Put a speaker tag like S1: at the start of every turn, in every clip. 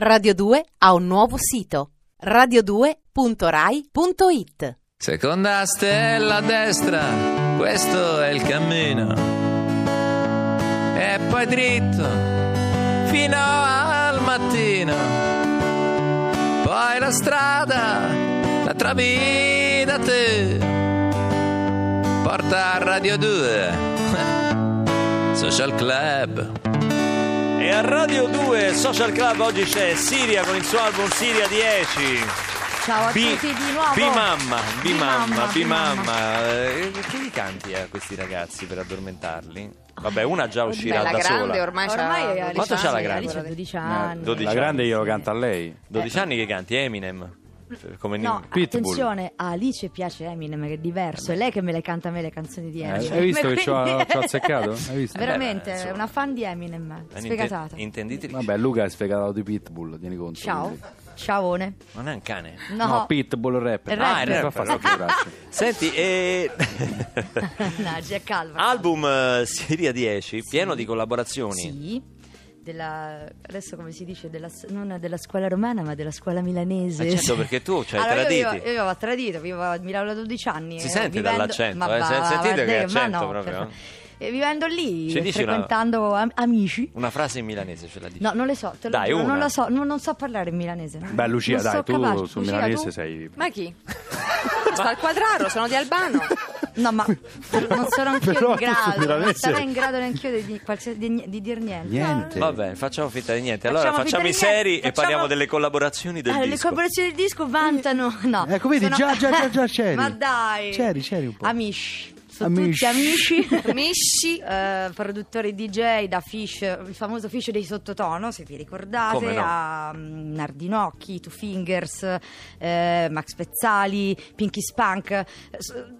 S1: Radio 2 ha un nuovo sito radio2.rai.it
S2: Seconda stella a destra, questo è il cammino. E poi dritto fino al mattino. Poi la strada la trovi da te. Porta a Radio 2, Social Club.
S3: E a Radio 2 Social Club oggi c'è Siria con il suo album Siria 10.
S4: Ciao a
S3: Bi-
S4: tutti di nuovo.
S3: Bimamma, bimamma,
S4: Bimamma,
S3: bimamma. Eh, Che gli canti a questi ragazzi per addormentarli? Vabbè, una già uscirà
S5: Beh,
S3: da
S5: grande
S3: sola.
S5: ormai,
S4: Ormai
S5: c'ha
S4: è
S5: 12
S3: Quanto c'ha la grande?
S4: Alice ha 12 anni.
S3: 12
S6: La
S3: anni.
S6: grande glielo canta a lei.
S3: 12 anni che canti Eminem. Come
S4: No,
S6: Pitbull.
S4: attenzione, a Alice piace Eminem, che è diverso. È lei che me le canta a me le canzoni di
S6: Eh,
S4: Eminem.
S6: hai visto che ci ho,
S4: Quindi-
S6: ci ho azzeccato? Hai visto?
S4: Veramente,
S3: Beh,
S4: è
S3: insomma.
S4: una fan di Eminem, sfegatata.
S3: Intenditrice.
S6: Vabbè, Luca è sfegatato di Pitbull, tieni conto.
S4: Ciao,
S6: quindi.
S4: ciaone.
S3: Non è un cane.
S4: No,
S6: No, Pitbull rapper.
S4: Il rapper.
S3: Ah,
S6: Fa fare.
S3: Senti, e...
S4: no, Calva.
S3: album eh, Siria 10, pieno di collaborazioni.
S4: Sì. Della, adesso come si dice, della, non della scuola romana ma della scuola milanese.
S3: Eh, certo, perché tu c'hai
S4: allora,
S3: traditi.
S4: Io, vivo- io avevo tradito, vivo a Milano da 12 anni.
S3: Si
S4: eh,
S3: sente
S4: vivendo-
S3: dall'accento,
S4: ma
S3: eh,
S4: va-
S3: se- sentite
S4: va-
S3: che accento
S4: no,
S3: proprio,
S4: per- e vivendo lì,
S3: Ci una-
S4: frequentando am- amici.
S3: Una frase in milanese ce la dici?
S4: No, non le so, te lo
S3: Dai,
S4: giuro,
S3: una.
S4: non lo so, non, non so parlare in milanese.
S6: Beh, Lucia,
S4: Non
S6: dai,
S4: so
S6: tu
S4: capace.
S6: sul
S4: Lucia,
S6: milanese
S4: tu?
S6: sei...
S5: Ma chi? Sto al quadraro, sono di Albano.
S4: No, ma non sono anch'io in grado, non sarei in grado neanch'io di, di, di, di dir niente.
S6: Niente.
S3: Va bene, facciamo finta di niente.
S4: Facciamo
S3: Allora facciamo
S4: di
S3: i seri
S4: niente,
S3: e parliamo
S4: facciamo-
S3: delle collaborazioni del
S4: le
S3: disco.
S4: collaborazioni del disco vantano. No,
S6: Ecco, vedi, già, già, già, già c'eri.
S4: Ma dai.
S6: C'eri, c'eri un po'.
S4: Amici. Sono
S6: Amici.
S4: tutti amici.
S5: Misci.
S4: Eh, produttori DJ da Fish, il famoso Fish dei sottotono, se vi ricordate,
S3: no.
S4: a mm, Nardinocchi, Two Fingers, eh, Max Pezzali, Pinky Spunk, eh,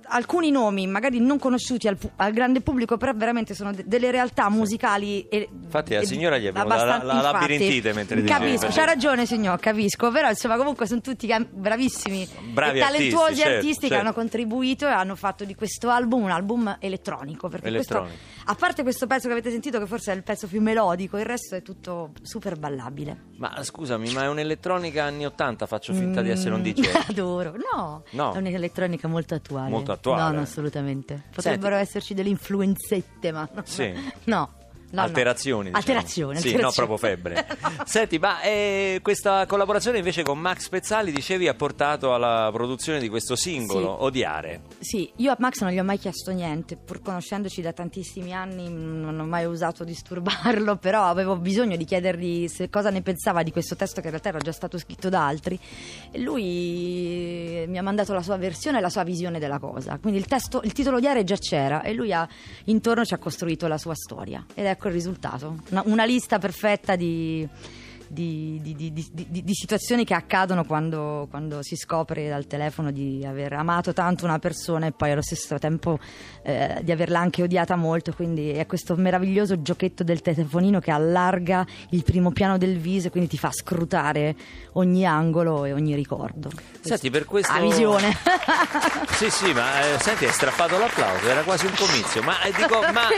S4: alcuni nomi magari non conosciuti al, pu- al grande pubblico, però veramente sono de- delle realtà musicali. E,
S3: Infatti la
S4: e-
S3: signora gli è venuta
S4: abbastanza-
S3: la- la labirintite mentre diceva.
S4: Capisco, c'ha ragione signor, capisco, però insomma comunque sono tutti bravissimi
S3: Bravi
S4: e talentuosi
S3: artisti, certo,
S4: artisti che
S3: certo.
S4: hanno contribuito e hanno fatto di questo album un album elettronico. Perché questo,
S3: Elettronico.
S4: a parte questo pezzo che avete sentito, che forse è il pezzo più melodico, il resto è tutto super ballabile.
S3: Ma scusami, ma è un'elettronica anni 80, faccio finta di essere un
S4: Mm,
S3: DJ.
S4: Adoro, no,
S3: No.
S4: è un'elettronica molto attuale.
S3: Molto attuale.
S4: No, no, assolutamente. Potrebbero esserci delle influenzette, ma no.
S3: Sì.
S4: No. No, no.
S3: alterazioni, diciamo.
S4: Alterazioni,
S3: Sì, no, proprio febbre. Senti, ma eh, questa collaborazione invece con Max Pezzali, dicevi, ha portato alla produzione di questo singolo,
S4: Sì.
S3: Odiare.
S4: Sì, io a Max non gli ho mai chiesto niente, pur conoscendoci da tantissimi anni mh, non ho mai osato disturbarlo, però avevo bisogno di chiedergli se- cosa ne pensava di questo testo che in realtà era già stato scritto da altri e lui mi ha mandato la sua versione e la sua visione della cosa. Quindi il, testo, il titolo Odiare già c'era e lui ha, intorno ci ha costruito la sua storia ed ecco il risultato, una, una lista perfetta di... di, di- di- situazioni che accadono quando, quando si scopre dal telefono di aver amato tanto una persona e poi allo stesso tempo eh, di averla anche odiata molto. Quindi è questo meraviglioso giochetto del telefonino che allarga il primo piano del viso e quindi ti fa scrutare ogni angolo e ogni ricordo.
S3: Senti, per questo...
S4: Ah, visione.
S3: Sì, sì, ma eh, senti, hai strappato l'applauso, era quasi un comizio. Ma eh, dico, ma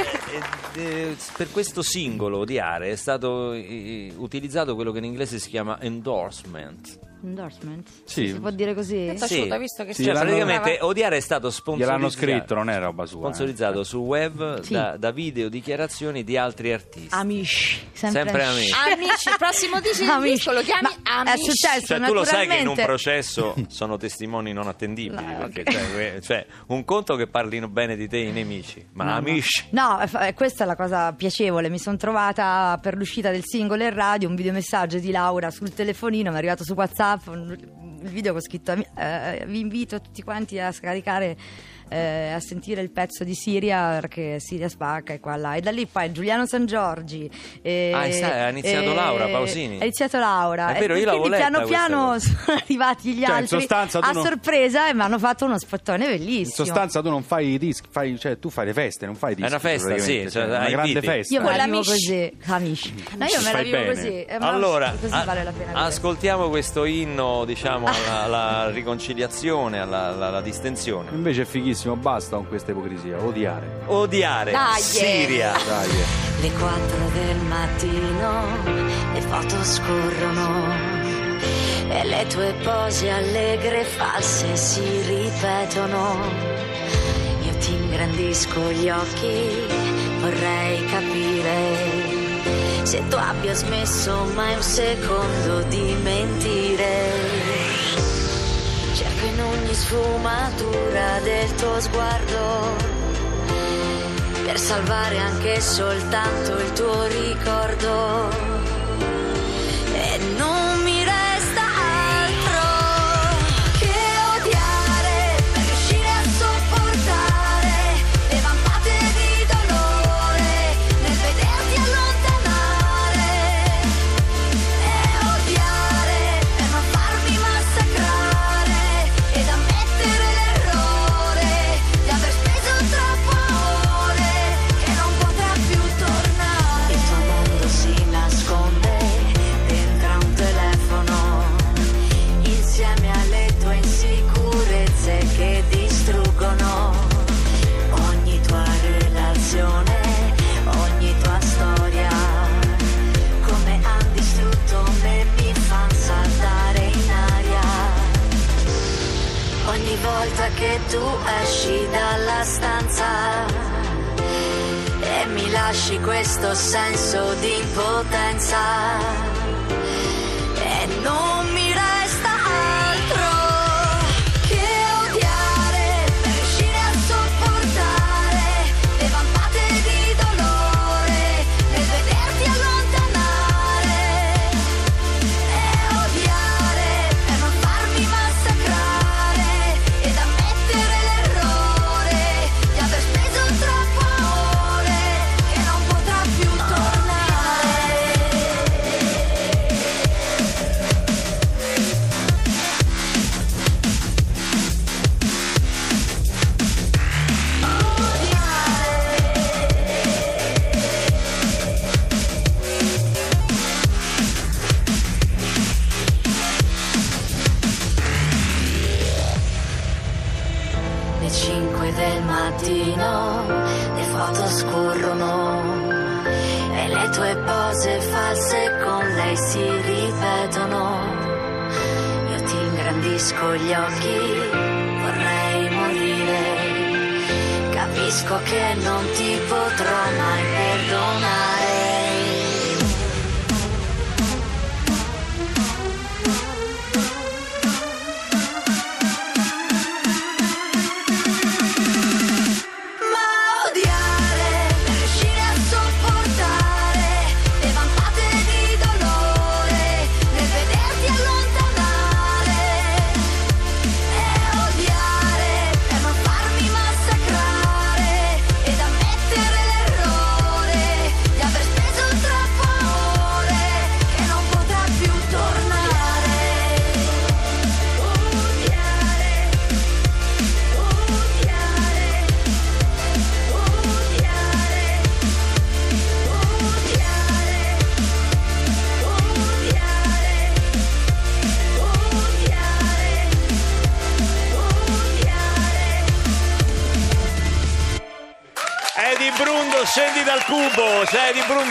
S3: eh, eh, per questo singolo Odiare è stato eh, utilizzato quello che in inglese si chiama endorsement.
S4: Endorsement?
S6: Sì.
S4: Si può dire così?
S5: È piaciuto, hai visto che
S6: Sì,
S3: Cioè, praticamente Odiare è stato sponsorizzato.
S6: Gliel'hanno scritto, non è roba sua. eh.
S3: Sponsorizzato su web
S4: Sì.
S3: da, da video dichiarazioni di altri artisti.
S4: Amici, sempre,
S3: Sempre amici.
S5: Amici, il prossimo disco
S4: Amici.
S5: lo chiami
S4: Ma è
S5: Amici.
S4: successo
S3: Cioè, tu lo sai che in un processo sono testimoni non attendibili.
S4: No,
S3: perché, cioè, que- cioè, un conto che parlino bene di te i nemici, ma
S4: No, no.
S3: amici.
S4: No, è è- questa è la cosa piacevole. Mi sono trovata per l'uscita del singolo in radio un videomessaggio di Laura sul telefonino, mi è arrivato su WhatsApp il video ho scritto. eh, vi invito tutti quanti a scaricare. Eh, a sentire il pezzo di Siria perché Siria spacca e qua là e da lì poi Giuliano San Giorgi e-
S3: Ah, sai, ha iniziato
S4: e-
S3: Laura Pausini.
S4: ha iniziato Laura
S3: È vero,
S4: e
S3: io l'avevo
S4: quindi
S3: letta
S4: piano piano sono arrivati gli
S6: Cioè,
S4: altri a
S6: non-
S4: sorpresa e mi hanno fatto uno spottone bellissimo
S6: In sostanza tu non fai i dischi, fai, cioè tu fai le feste, non fai i
S3: È
S6: dischi.
S3: una festa, sì, cioè,
S6: una
S3: hai
S6: grande
S3: inviti.
S6: festa.
S4: Io me la vivo così, amici. No, io me la
S6: Fai
S4: vivo
S6: bene.
S4: così. eh,
S3: Allora,
S4: così
S3: a-
S4: vale la pena.
S3: ascoltiamo questo inno, diciamo, alla, alla riconciliazione, alla, alla- alla distensione.
S6: Invece è fighissimo, basta con questa ipocrisia, odiare.
S3: Odiare
S5: Dai.
S3: Siria.
S6: Dai.
S7: Le 4 del mattino e
S4: foto scorrono e le tue pose allegre e false si ripetono. Io ti ingrandisco gli occhi, vorrei capire se tu abbia smesso mai un secondo di mentire. Cerco in ogni sfumatura del tuo sguardo per salvare anche soltanto il tuo ricordo. Questo senso di impotenza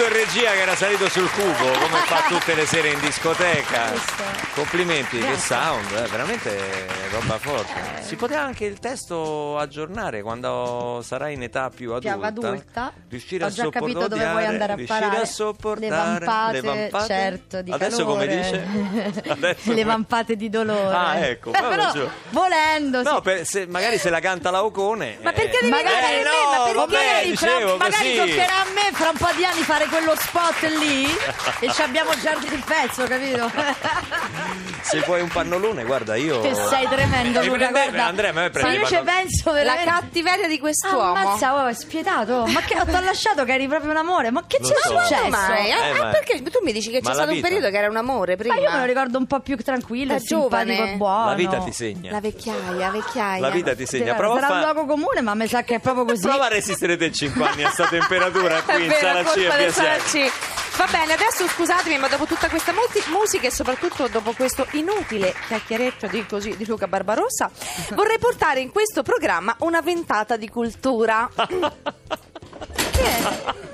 S3: in regia che era salito sul cubo, come fa tutte le sere in discoteca. Complimenti, che sound, eh, veramente roba forte. Si poteva anche il testo aggiornare quando sarai in età più adulta.
S8: Più adulta.
S3: Riuscire
S8: Ho
S3: a
S8: già capito
S3: sopportare,
S8: dove vuoi andare a parare.
S3: a sopportare
S8: Le vampate,
S3: le vampate.
S8: certo, di
S3: Adesso
S8: calore.
S3: come dice? Adesso
S8: Le vampate di dolore.
S3: Ah, ecco,
S8: Eh, però
S3: giù.
S8: volendo
S3: No, per- se- magari se la canta la Ocone.
S5: Ma
S3: eh,
S5: perché devi
S8: Magari,
S3: eh,
S5: me?
S3: no,
S5: Ma perché?
S3: vabbè,
S8: fra-
S3: dicevo
S8: magari
S3: così.
S8: toccherà a me fra un po' di anni fare quello spot lì e ci abbiamo già il pezzo, capito?
S3: Se vuoi un pannolone, guarda, io.
S8: che sei tremendo, Luca,
S3: prende-
S8: guarda.
S3: Andrea, ma me
S8: io ci penso
S5: La
S8: veramente
S5: cattiveria di quest'uomo.
S8: Ammazza, oh, è spietato. Ma che ti ho lasciato che eri proprio un amore? Ma che ci è
S3: so.
S8: successo?
S5: Mai? Ah,
S3: Eh,
S5: ah,
S3: ma-
S5: perché tu mi dici che c'è
S3: la
S5: stato un
S3: vita.
S5: periodo che era un amore prima?
S8: Ma io me lo ricordo un po' più tranquillo,
S5: Da
S8: simpatico
S5: giovane.
S8: e buono.
S3: La vita ti segna.
S5: La vecchiaia, vecchiaia.
S3: La vita ti segna.
S8: Sarà
S3: Prova a,
S8: sarà un
S3: fa-
S8: luogo comune, ma mi sa che è proprio così.
S3: prova a resistere te 5 anni a sta temperatura
S5: È
S3: qui in sala C e
S5: del
S3: via.
S5: Va bene, adesso scusatemi, ma dopo tutta questa multi- musica e soprattutto dopo questo inutile chiacchiereccio di, così, di Luca Barbarossa, vorrei portare in questo programma una ventata di cultura. che è?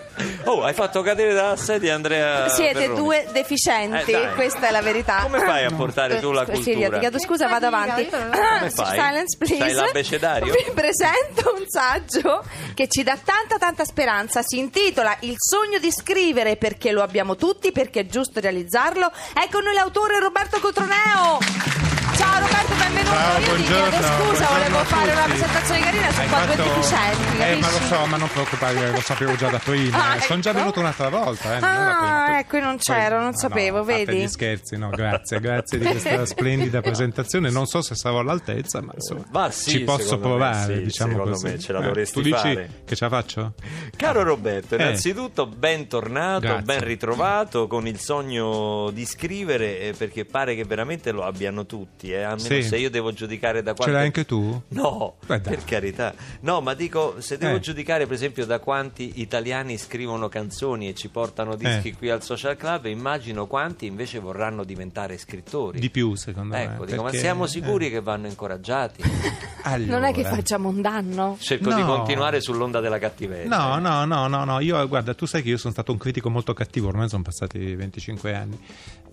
S3: Oh, hai fatto cadere dalla sedia Andrea.
S5: Siete
S3: Perroni.
S5: due deficienti,
S3: Eh,
S5: questa è la verità.
S3: Come fai a portare tu la
S5: Eh, Silvia,
S3: cultura?
S5: ti chiedo scusa, vado avanti.
S3: Come fai?
S5: Silence, please.
S3: C'hai l'abbecedario?
S5: Vi presento un saggio che ci dà tanta tanta speranza. Si intitola Il sogno di scrivere perché lo abbiamo tutti, perché è giusto realizzarlo. Ecco noi l'autore Roberto Cotroneo. Ciao Roberto, benvenuto.
S9: Ciao,
S5: Io ti chiedo
S9: buongiorno,
S5: scusa,
S9: buongiorno
S5: volevo fare una presentazione carina su
S9: Hai
S5: qua due
S9: fatto-
S5: deficienti,
S9: Eh, ma lo so, ma non preoccupare, lo sapevo già da prima.
S5: Ah,
S9: eh. Sono già
S5: ecco.
S9: venuto un'altra volta. Eh, non.
S5: Ah,
S9: Poi-
S5: ecco, io non c'ero, non
S9: no,
S5: sapevo,
S9: no,
S5: vedi?
S9: gli scherzi, no, grazie, grazie di questa splendida presentazione. Non so se sarò all'altezza, ma insomma,
S3: Ma sì,
S9: ci posso provare,
S3: sì,
S9: diciamo
S3: secondo
S9: così.
S3: me ce la
S9: Eh,
S3: dovresti
S9: tu dici
S3: fare.
S9: che ce la faccio?
S3: Caro Roberto,
S9: Eh.
S3: innanzitutto bentornato,
S9: Grazie.
S3: ben ritrovato con il sogno di scrivere eh, perché pare che veramente lo abbiano tutti, eh, almeno
S9: Sì.
S3: se io devo giudicare da
S9: Ce
S3: quante...
S9: l'hai anche tu?
S3: No,
S9: Beh,
S3: per carità. No, ma dico, se devo
S9: Eh.
S3: giudicare per esempio da quanti italiani scrivono canzoni e ci portano dischi
S9: Eh.
S3: qui al Social Club, immagino quanti invece vorranno diventare scrittori.
S9: Di più, secondo me.
S3: Ecco, dico, ma
S9: perché-
S3: siamo sicuri
S9: eh.
S3: che vanno incoraggiati?
S9: Allora.
S5: Non è che facciamo un danno?
S3: Cerco di
S9: No.
S3: continuare sull'onda della cattiveria.
S9: No, no, no, no, no, io guarda, tu sai che io sono stato un critico molto cattivo, ormai sono passati 25 anni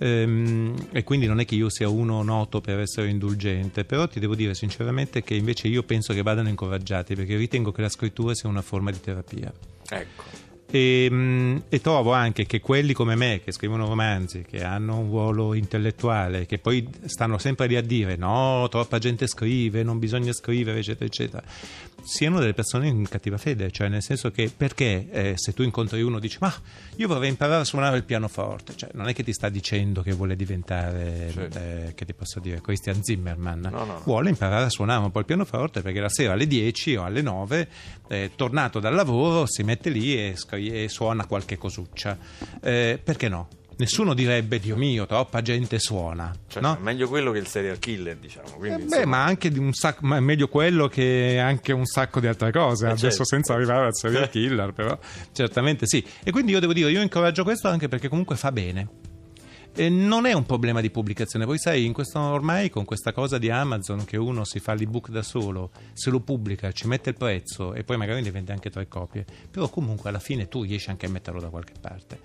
S9: e quindi non è che io sia uno noto per essere indulgente, però ti devo dire sinceramente che invece io penso che vadano incoraggiati perché ritengo che la scrittura sia una forma di terapia.
S3: Ecco.
S9: E, mm, e trovo anche che quelli come me che scrivono romanzi, che hanno un ruolo intellettuale, che poi stanno sempre lì a dire no, troppa gente scrive, non bisogna scrivere, eccetera, eccetera, siano delle persone in cattiva fede, cioè nel senso che perché eh, se tu incontri uno e dici ma io vorrei imparare a suonare il pianoforte, cioè non è che ti sta dicendo che vuole diventare,
S3: Certo.
S9: eh, che ti posso dire, Christian Zimmerman,
S3: No, no, no.
S9: vuole imparare a suonare un po' il pianoforte perché la sera alle 10 o alle 9, eh, tornato dal lavoro, si mette lì e, scri- e suona qualche cosuccia. Eh, perché no? Nessuno direbbe, Dio mio, troppa gente suona.
S3: Cioè,
S9: no?
S3: è meglio quello che il serial killer, diciamo.
S9: Eh,
S3: Quindi,
S9: beh,
S3: insomma,
S9: ma anche di un sacco, ma è meglio quello che anche un sacco di altre cose.
S3: Eh,
S9: Adesso
S3: certo.
S9: senza arrivare al serial killer, però certamente sì. E quindi io devo dire, io incoraggio questo anche perché comunque fa bene. E non è un problema di pubblicazione, poi sai, in questo, ormai con questa cosa di Amazon che uno si fa l'ebook da solo, se lo pubblica, ci mette il prezzo e poi magari ne vende anche tre copie, però comunque alla fine tu riesci anche a metterlo da qualche parte.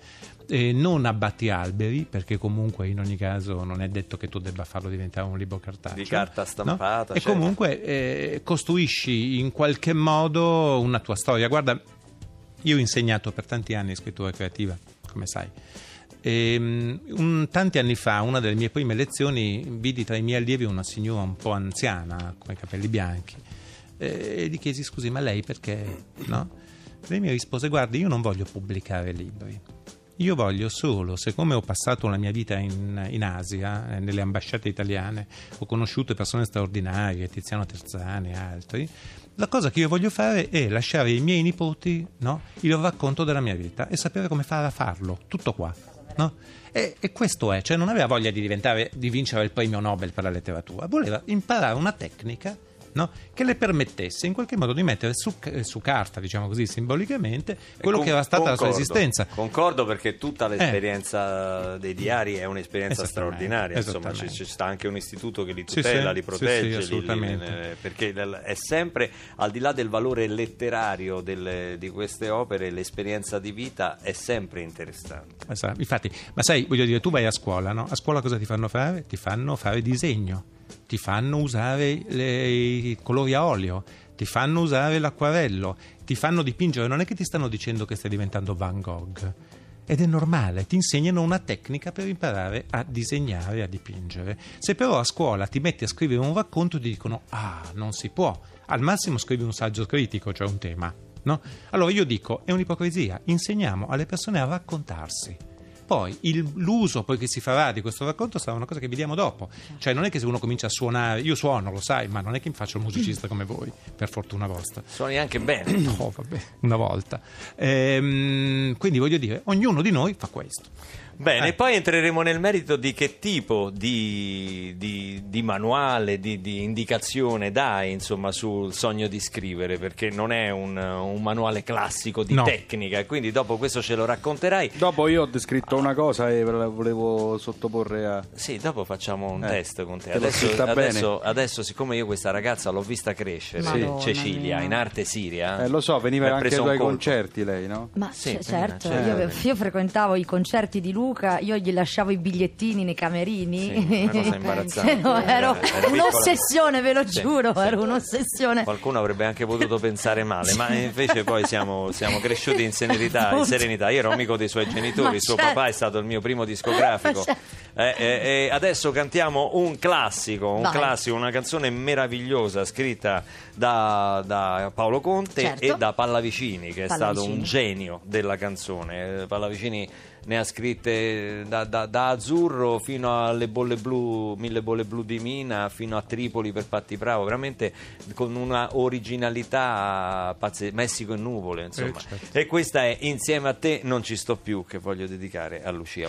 S9: E non abbatti alberi, perché comunque in ogni caso non è detto che tu debba farlo diventare un libro cartaceo.
S3: Di carta
S9: no?
S3: stampata,
S9: E
S3: certo.
S9: comunque eh, costruisci in qualche modo una tua storia. Guarda, io ho insegnato per tanti anni scrittura creativa, come sai. E, mm, un- tanti anni fa, una delle mie prime lezioni, vidi tra i miei allievi una signora un po' anziana, con i capelli bianchi, e e gli chiesi: Scusi, ma lei perché? No? Lei mi rispose: Guardi, io non voglio pubblicare libri. Io voglio solo, siccome ho passato la mia vita in, in Asia, eh, nelle ambasciate italiane, ho conosciuto persone straordinarie, Tiziano Terzani e altri, la cosa che io voglio fare è lasciare ai miei nipoti no, il racconto della mia vita e sapere come fare a farlo, tutto qua. No? E, e questo è, cioè non aveva voglia di di vincere il premio Nobel per la letteratura, voleva imparare una tecnica no, che le permettesse in qualche modo di mettere su, su carta, diciamo così, simbolicamente, quello
S3: Con-
S9: che era stata la sua
S3: concordo,
S9: esistenza.
S3: Concordo perché tutta l'esperienza dei diari è un'esperienza straordinaria. Insomma, ci, ci sta anche un istituto che li
S9: Sì,
S3: tutela,
S9: sì,
S3: li
S9: sì,
S3: protegge,
S9: sì,
S3: li- li-
S9: assolutamente.
S3: eh, perché è sempre al di là del valore letterario delle- di queste opere, l'esperienza di vita è sempre interessante.
S9: Esatto, Infatti, ma sai, voglio dire, tu vai a scuola, no? A scuola cosa ti fanno fare? Ti fanno fare disegno, ti fanno usare le- i colori a olio, ti fanno usare l'acquarello, ti fanno dipingere. Non è che ti stanno dicendo che stai diventando Van Gogh. Ed è normale, ti insegnano una tecnica per imparare a disegnare, a dipingere. Se però a scuola ti metti a scrivere un racconto ti dicono ah, non si può. Al massimo scrivi un saggio critico, cioè un tema. No? Allora io dico, è un'ipocrisia, insegniamo alle persone a raccontarsi. Poi il- l'uso poi che si farà di questo racconto sarà una cosa che vediamo dopo. Cioè non è che se uno comincia a suonare, io suono, lo sai, ma non è che faccio il musicista come voi, per fortuna vostra.
S3: Suoni anche bene.
S9: No, vabbè, una volta. Ehm, quindi voglio dire, ognuno di noi fa questo.
S3: Bene,
S9: Eh.
S3: poi entreremo nel merito di che tipo di, di- di manuale, di, di indicazione dai insomma sul sogno di scrivere, perché non è un, un manuale classico di
S9: No.
S3: tecnica, e quindi dopo questo ce lo racconterai.
S6: Dopo io ho descritto una cosa e ve la volevo sottoporre a...
S3: Sì, dopo facciamo un
S6: Eh,
S3: test con te.
S6: te
S3: Adesso, adesso- adesso, siccome io questa ragazza l'ho vista crescere,
S8: Madonna
S3: Cecilia,
S8: mia.
S3: in arte siria.
S6: Eh, lo so, veniva anche ai
S3: preso un
S6: tuoi
S3: colpo.
S6: concerti lei, no?
S8: Ma
S3: Sì,
S8: c-
S3: sì,
S8: certo,
S3: certo.
S8: io, io frequentavo i concerti di Luca, io gli lasciavo i bigliettini nei camerini.
S3: Sì, una cosa imbarazzante.
S8: No, ero
S3: Era- era
S8: un'ossessione, ve lo
S3: Sì,
S8: giuro,
S3: sì.
S8: ero un'ossessione.
S3: Qualcuno avrebbe anche potuto pensare male, ma invece poi siamo, siamo cresciuti in serenità, in serenità. Io ero amico dei suoi genitori,
S8: Ma
S3: suo
S8: certo.
S3: papà è stato il mio primo discografico.
S8: Certo.
S3: Eh, eh, eh, adesso cantiamo un classico, un classico, una canzone meravigliosa scritta da, da Paolo Conte
S8: Certo.
S3: e da Pallavicini, che è stato
S8: Pallavicini.
S3: un genio della canzone. Eh, Pallavicini ne ha scritte da, da- da Azzurro fino alle bolle blu, mille bolle blu di Mina, fino a Tripoli per Patti Bravo, veramente con una originalità pazzesca, Messico e nuvole, insomma.
S9: Eh, certo.
S3: E questa è Insieme a te non ci sto più, che voglio dedicare a Lucia.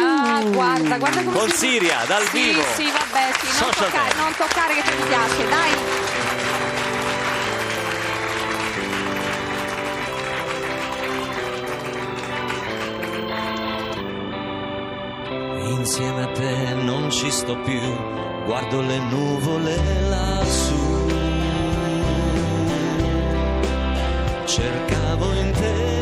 S5: Ah, guarda, guarda come
S3: Con
S5: si-
S3: Siria, dal
S5: sì,
S3: vivo.
S5: Sì, vabbè, sì, non
S3: Social
S5: toccare, non toccare che ti piace, dai.
S10: Insieme a te non ci sto più, guardo le nuvole lassù. Cercavo in te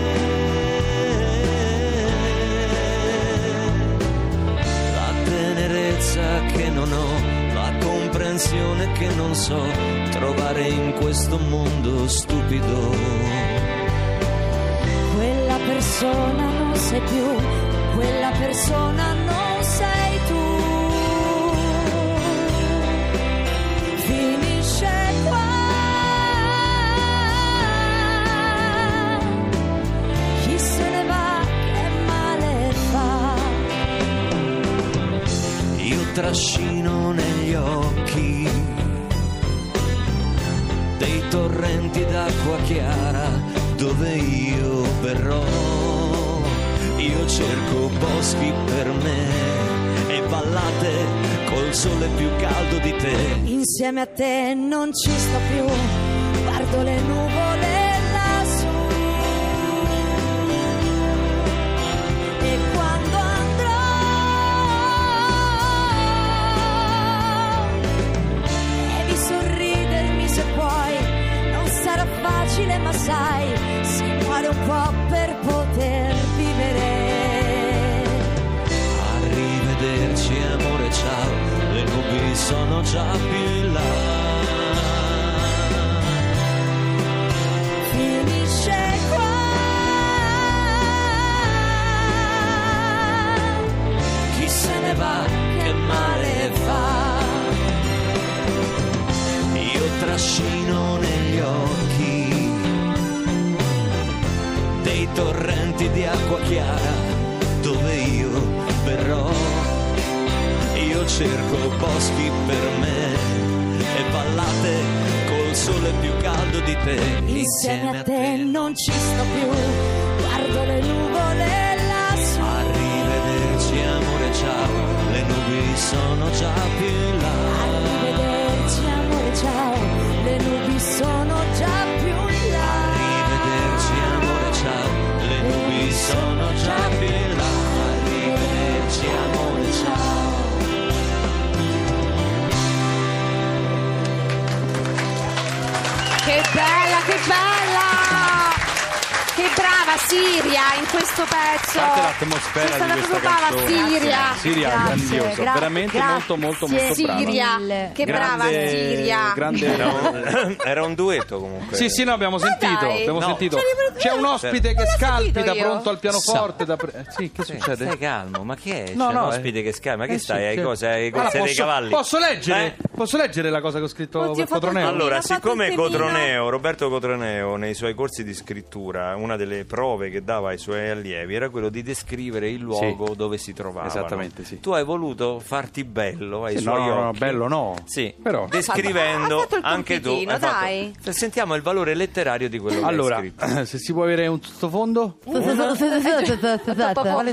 S10: comprensione che non so trovare in questo mondo stupido.
S4: Quella persona non sei più, quella persona non
S10: trascino negli occhi dei torrenti d'acqua chiara dove io verrò. Io cerco boschi per me e vallate col sole più caldo di te.
S4: Insieme a te non ci sto più, guardo le nuvole facile ma sai, si muore un po' per poter vivere.
S10: Arrivederci amore ciao, le nubi sono già più là. Te.
S4: Insieme a te non ci sto più, guardo le nuvole lassù.
S10: Arrivederci amore ciao, le nubi sono già più in là.
S4: Arrivederci amore ciao, le nubi sono già
S5: Che brava Siria in questo pezzo.
S6: A parte l'atmosfera di questa
S5: proprio brava
S6: canzone.
S5: Siria.
S6: Siria
S8: Grazie,
S6: grandiosa,
S8: gra-
S6: veramente
S8: grazie.
S6: molto molto molto brava.
S5: Siria,
S8: Mille.
S5: che brava
S6: Grande-
S5: Siria.
S6: grande-
S3: Era un, era un duetto comunque.
S6: Sì, sì, no, abbiamo sentito, abbiamo
S3: No.
S6: sentito. C'è un ospite che
S5: l'ho
S6: scalpita pronto al pianoforte da pre- eh, Sì, che
S3: Sì,
S6: succede?
S3: Stai calmo, ma che è?
S6: No,
S3: C'è
S6: no,
S3: un ospite
S6: eh.
S3: che scala, ma che
S6: Eh,
S3: stai?
S6: sì,
S3: Hai
S6: sì.
S3: cose, hai
S6: Allora,
S3: cose dei
S6: posso-
S3: cavalli?
S6: posso leggere?
S3: Eh?
S6: Posso leggere la cosa che ho scritto
S5: Oddio,
S6: per Cotroneo?
S3: Allora, siccome. Cotroneo, Roberto Cotroneo, nei suoi corsi di scrittura, una delle prove che dava ai suoi allievi era quello di descrivere il luogo dove si trovavano.
S6: Esattamente, sì.
S3: Tu hai voluto farti bello ai
S6: Sì,
S3: suoi
S6: no, no, bello no.
S3: Sì,
S6: Però-
S3: descrivendo
S5: fatto
S3: anche tu. hai fatto-
S5: dai.
S3: Sentiamo il valore letterario di quello che
S6: Allora,
S3: hai scritto.
S6: se si può avere un sottofondo?
S3: Quale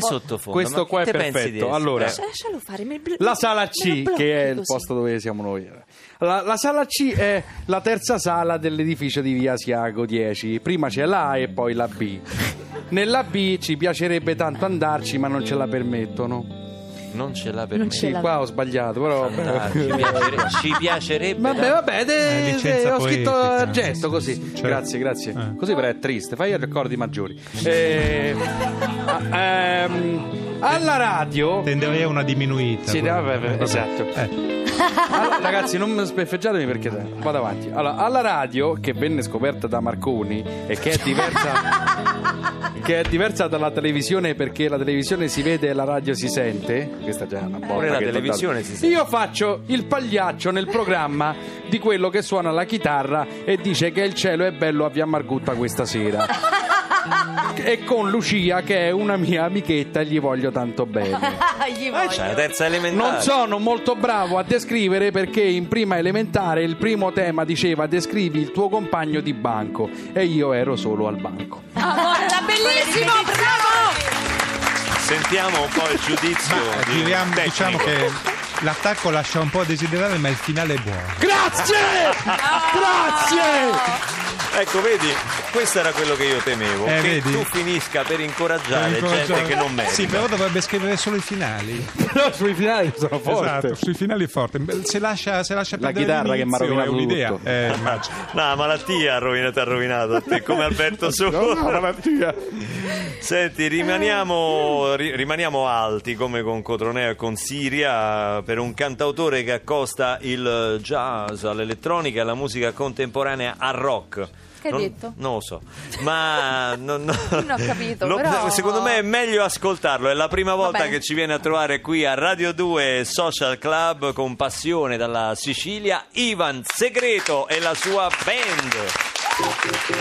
S3: sottofondo?
S6: Questo
S3: Ma
S6: qua è perfetto. Allora,
S3: Eh,
S5: Lascialo fare. me-
S6: La sala C, che è il posto dove siamo noi. La, la sala C è la terza sala dell'edificio di via Asiago 10. Prima c'è la A e poi la B. Nella B ci piacerebbe tanto andarci, ma non ce la permettono.
S3: Non ce l'ha per
S8: Non
S3: me.
S8: ce
S6: Sì,
S8: l'ha.
S6: qua ho sbagliato, però.
S3: Ah, ci, piacere- ci piacerebbe.
S6: Vabbè,
S3: da-
S6: vabbè, de-
S9: Eh, licenza
S6: de- ho scritto
S9: poetica.
S6: argento così.
S9: Certo.
S6: Grazie, grazie.
S9: Eh.
S6: Così però è triste, fai i ricordi maggiori. Eh, ah, ehm, alla radio.
S9: Tenderei a una diminuita.
S6: Sì,
S9: quella.
S6: vabbè, vabbè,
S9: Eh,
S6: esatto.
S9: Eh.
S6: Allora, ragazzi, non speffeggiatemi perché vado avanti. Allora, alla radio, che venne scoperta da Marconi e che è diversa. che è diversa dalla televisione perché la televisione si vede e la radio si sente. Questa è già una botta
S3: Pure la televisione si sente.
S6: Io faccio il pagliaccio nel programma di quello che suona la chitarra e dice che il cielo è bello a Via Margutta questa sera. e con Lucia, che è una mia amichetta, e gli voglio tanto bene.
S8: Gli
S3: Eh,
S8: voglio.
S3: c'è la terza elementare.
S6: Non sono molto bravo a descrivere perché in prima elementare il primo tema diceva descrivi il tuo compagno di banco e io ero solo al banco.
S5: Era bellissimo, bravo!
S3: Sentiamo un po' il giudizio.
S9: Ma
S3: di
S9: diciamo, diciamo che l'attacco lascia un po' a desiderare, ma il finale è buono.
S6: Grazie! Grazie!
S3: Ecco, vedi, questo era quello che io temevo.
S9: Eh,
S3: che
S9: vedi?
S3: tu finisca per incoraggiare
S9: Per
S3: gente
S9: incoraggiare-
S3: che non merita.
S9: Sì, però dovrebbe scrivere solo i finali.
S6: Però sui finali sono forte.
S9: Esatto, sui finali è forte. Se lascia, se lascia
S6: La chitarra che mi ha rovinato
S9: è un'idea.
S6: tutto.
S9: Eh, immagino.
S3: No, la malattia ha rovinato, ha rovinato a te, come Alberto Soro.
S6: No, la mattina.
S3: Senti, rimaniamo, ri- rimaniamo alti come con Cotroneo e con Siria per un cantautore che accosta il jazz all'elettronica e alla musica contemporanea al rock.
S5: Che hai
S3: non,
S5: detto?
S3: Non lo so, ma non, non-
S5: Non ho capito,
S3: lo-
S5: però-
S3: secondo me è meglio ascoltarlo. È la prima volta che ci viene a trovare qui a Radio 2 Social Club con passione dalla Sicilia. Ivan Segreto e la sua band.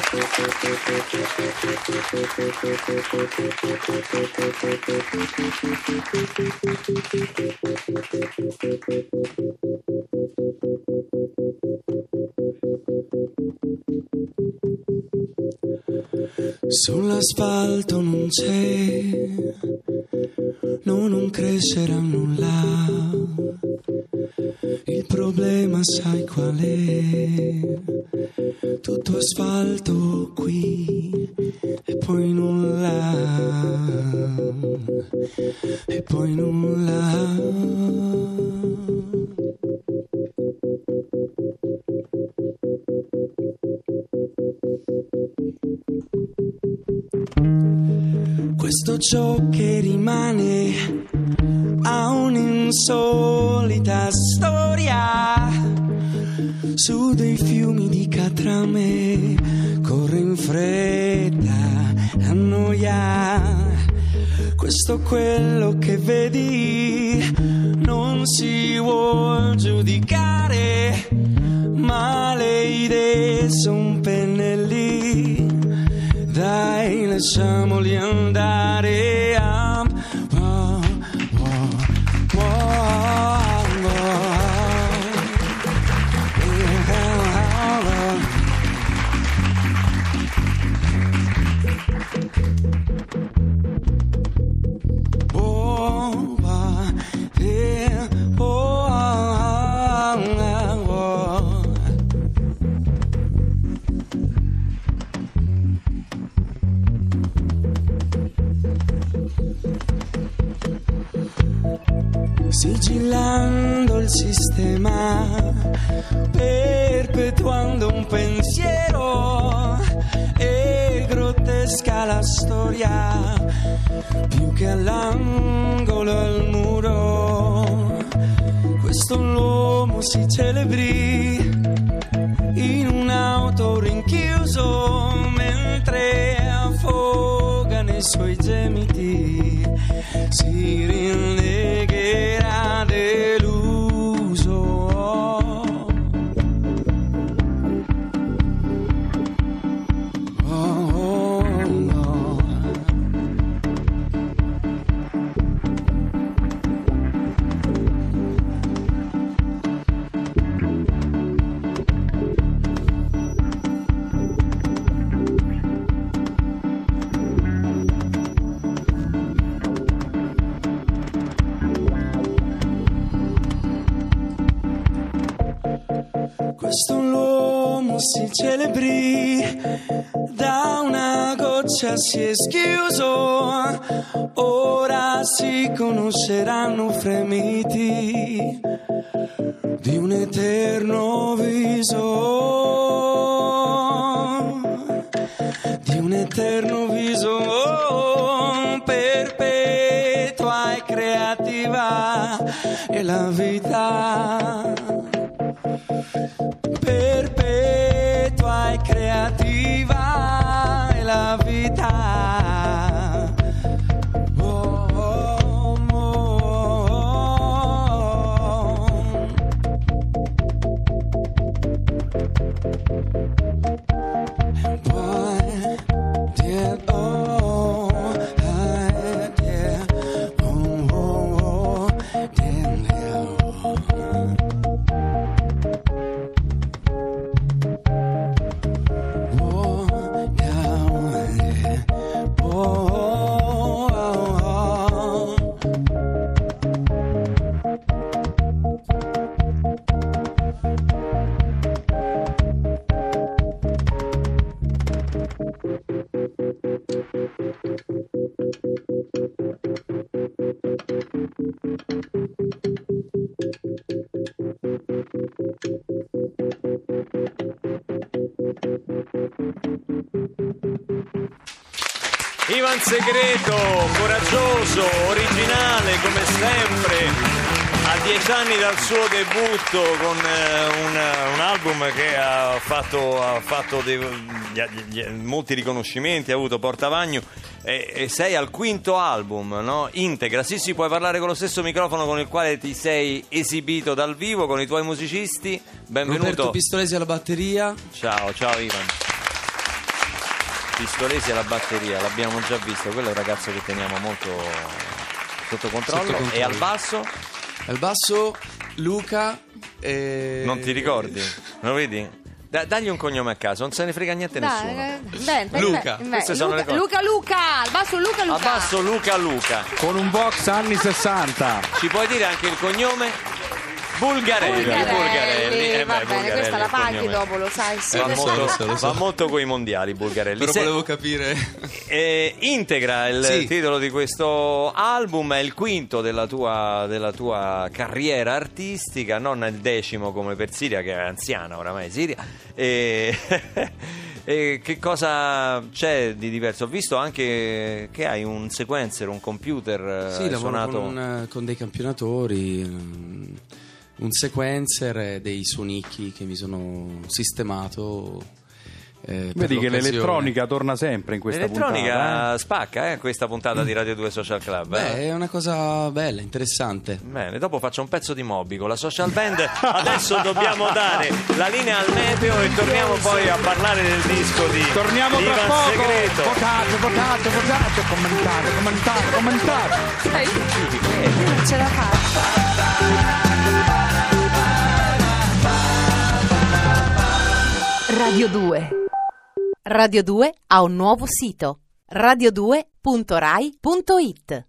S10: Sull'asfalto non c'è, no, non crescerà nulla. Il problema sai qual è? Tutto asfalto qui e poi nulla. E poi nulla. Ciò che rimane ha un'insolita storia. Su dei fiumi di catrame corre in fretta a noia questo quello che vedi non si vuol giudicare ma le idee son pennelli. Dai lasciamoli andare celebri in un auto rinchiuso mentre affoga nei suoi gemiti. Si rinnegherà si è schiuso, ora si conosceranno fremiti di un eterno viso, di un eterno viso perpetua e creativa è la vita. Vita.
S3: Segreto, coraggioso, originale come sempre. A dieci anni dal suo debutto con eh, un, un album che ha fatto, ha fatto dei- molti riconoscimenti, ha avuto portavagno e, e sei al quinto album, no? Integra. Sì, sì, puoi parlare con lo stesso microfono con il quale ti sei esibito dal vivo con i tuoi musicisti. Benvenuto.
S10: Roberto Pistolesi alla batteria.
S3: Ciao, ciao Ivan. Pistolesi alla batteria, l'abbiamo già visto, quello è un ragazzo che teniamo molto sotto controllo.
S10: Sotto controllo.
S3: E al basso?
S10: Al basso Luca. E...
S3: Non ti ricordi? Lo vedi? Da- dagli un cognome a caso, non se ne frega niente nessuno.
S10: Luca.
S5: inventa, inventa.
S3: Queste sono le
S5: Luca,
S3: cose.
S5: Luca Luca, al basso Luca Luca.
S3: Al basso Luca Luca.
S6: Con un box anni 60.
S3: Ci puoi dire anche il cognome? Bulgarelli.
S5: Bulgarelli,
S3: Eh beh,
S5: va bene,
S3: Bulgarelli,
S5: questa la paghi
S3: cognome.
S5: dopo, lo sai. Sì,
S3: Va, molto,
S10: lo so, lo so.
S3: va molto coi mondiali Bulgarelli.
S10: Però
S3: Se-
S10: volevo capire.
S3: Eh, integra il
S10: Sì.
S3: titolo di questo album, è il quinto della tua, della tua carriera artistica, non il decimo come per Siria, che è anziana oramai Siria. E, e che cosa c'è di diverso? Ho visto anche che hai un sequencer, un computer eh,
S10: Sì, lavoro
S3: suonato.
S10: con, un- con dei campionatori, mm, un sequencer e dei suonicchi che mi sono sistemato. eh,
S6: Vedi che l'elettronica torna sempre in questa
S3: L'elettronica
S6: puntata. eh?
S3: spacca eh, questa puntata di Radio 2 Social Club. eh?
S10: Beh, è una cosa bella, interessante.
S3: Bene, dopo faccio un pezzo di Moby con la social band. Adesso dobbiamo dare la linea al meteo e torniamo poi a parlare del disco di
S6: Torniamo
S3: di
S6: tra
S3: Ivan
S6: poco.
S3: Segreto.
S6: Votate, votate, votate, commentate, commentate, commentate.
S5: Dai, non ce la faccio.
S1: Radio 2. Radio 2 ha un nuovo sito radio2.rai.it